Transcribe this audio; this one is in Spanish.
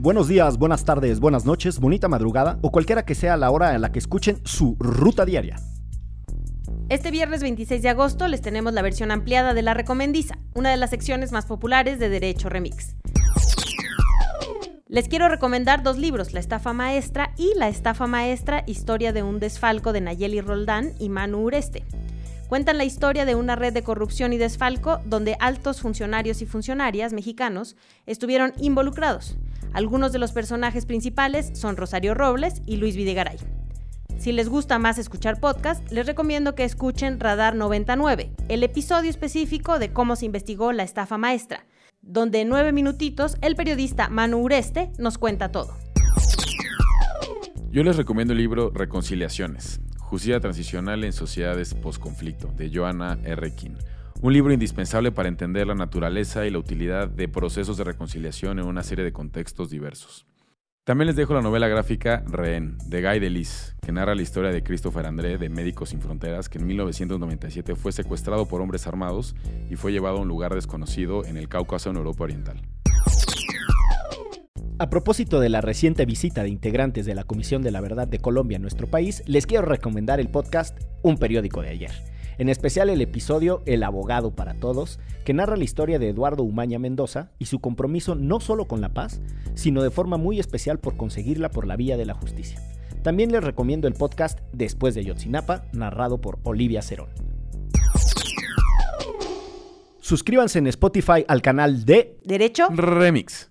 buenos días, buenas tardes, buenas noches, bonita madrugada o cualquiera que sea la hora en la que escuchen su ruta diaria. Este viernes 26 de agosto les tenemos la versión ampliada de La Recomendiza, una de las secciones más populares de Derecho Remix. Les quiero recomendar dos libros, La estafa maestra y La estafa maestra, historia de un desfalco de Nayeli Roldán y Manu Ureste. Cuentan la historia de una red de corrupción y desfalco donde altos funcionarios y funcionarias mexicanos estuvieron involucrados. Algunos de los personajes principales son Rosario Robles y Luis Videgaray. Si les gusta más escuchar podcast, les recomiendo que escuchen Radar 99, el episodio específico de cómo se investigó la estafa maestra, donde en nueve minutitos el periodista Manu Ureste nos cuenta todo. Yo les recomiendo el libro Reconciliaciones, Justicia Transicional en Sociedades Postconflicto, de Joanna R. King. Un libro indispensable para entender la naturaleza y la utilidad de procesos de reconciliación en una serie de contextos diversos. También les dejo la novela gráfica Rehén, de Guy Delis, que narra la historia de Christopher André de Médicos Sin Fronteras, que en 1997 fue secuestrado por hombres armados y fue llevado a un lugar desconocido en el Cáucaso en Europa Oriental. A propósito de la reciente visita de integrantes de la Comisión de la Verdad de Colombia a nuestro país, les quiero recomendar el podcast Un periódico de ayer. En especial el episodio El abogado para todos, que narra la historia de Eduardo Umaña Mendoza y su compromiso no solo con la paz, sino de forma muy especial por conseguirla por la vía de la justicia. También les recomiendo el podcast Después de Yotzinapa, narrado por Olivia Cerón. Suscríbanse en Spotify al canal de Derecho Remix.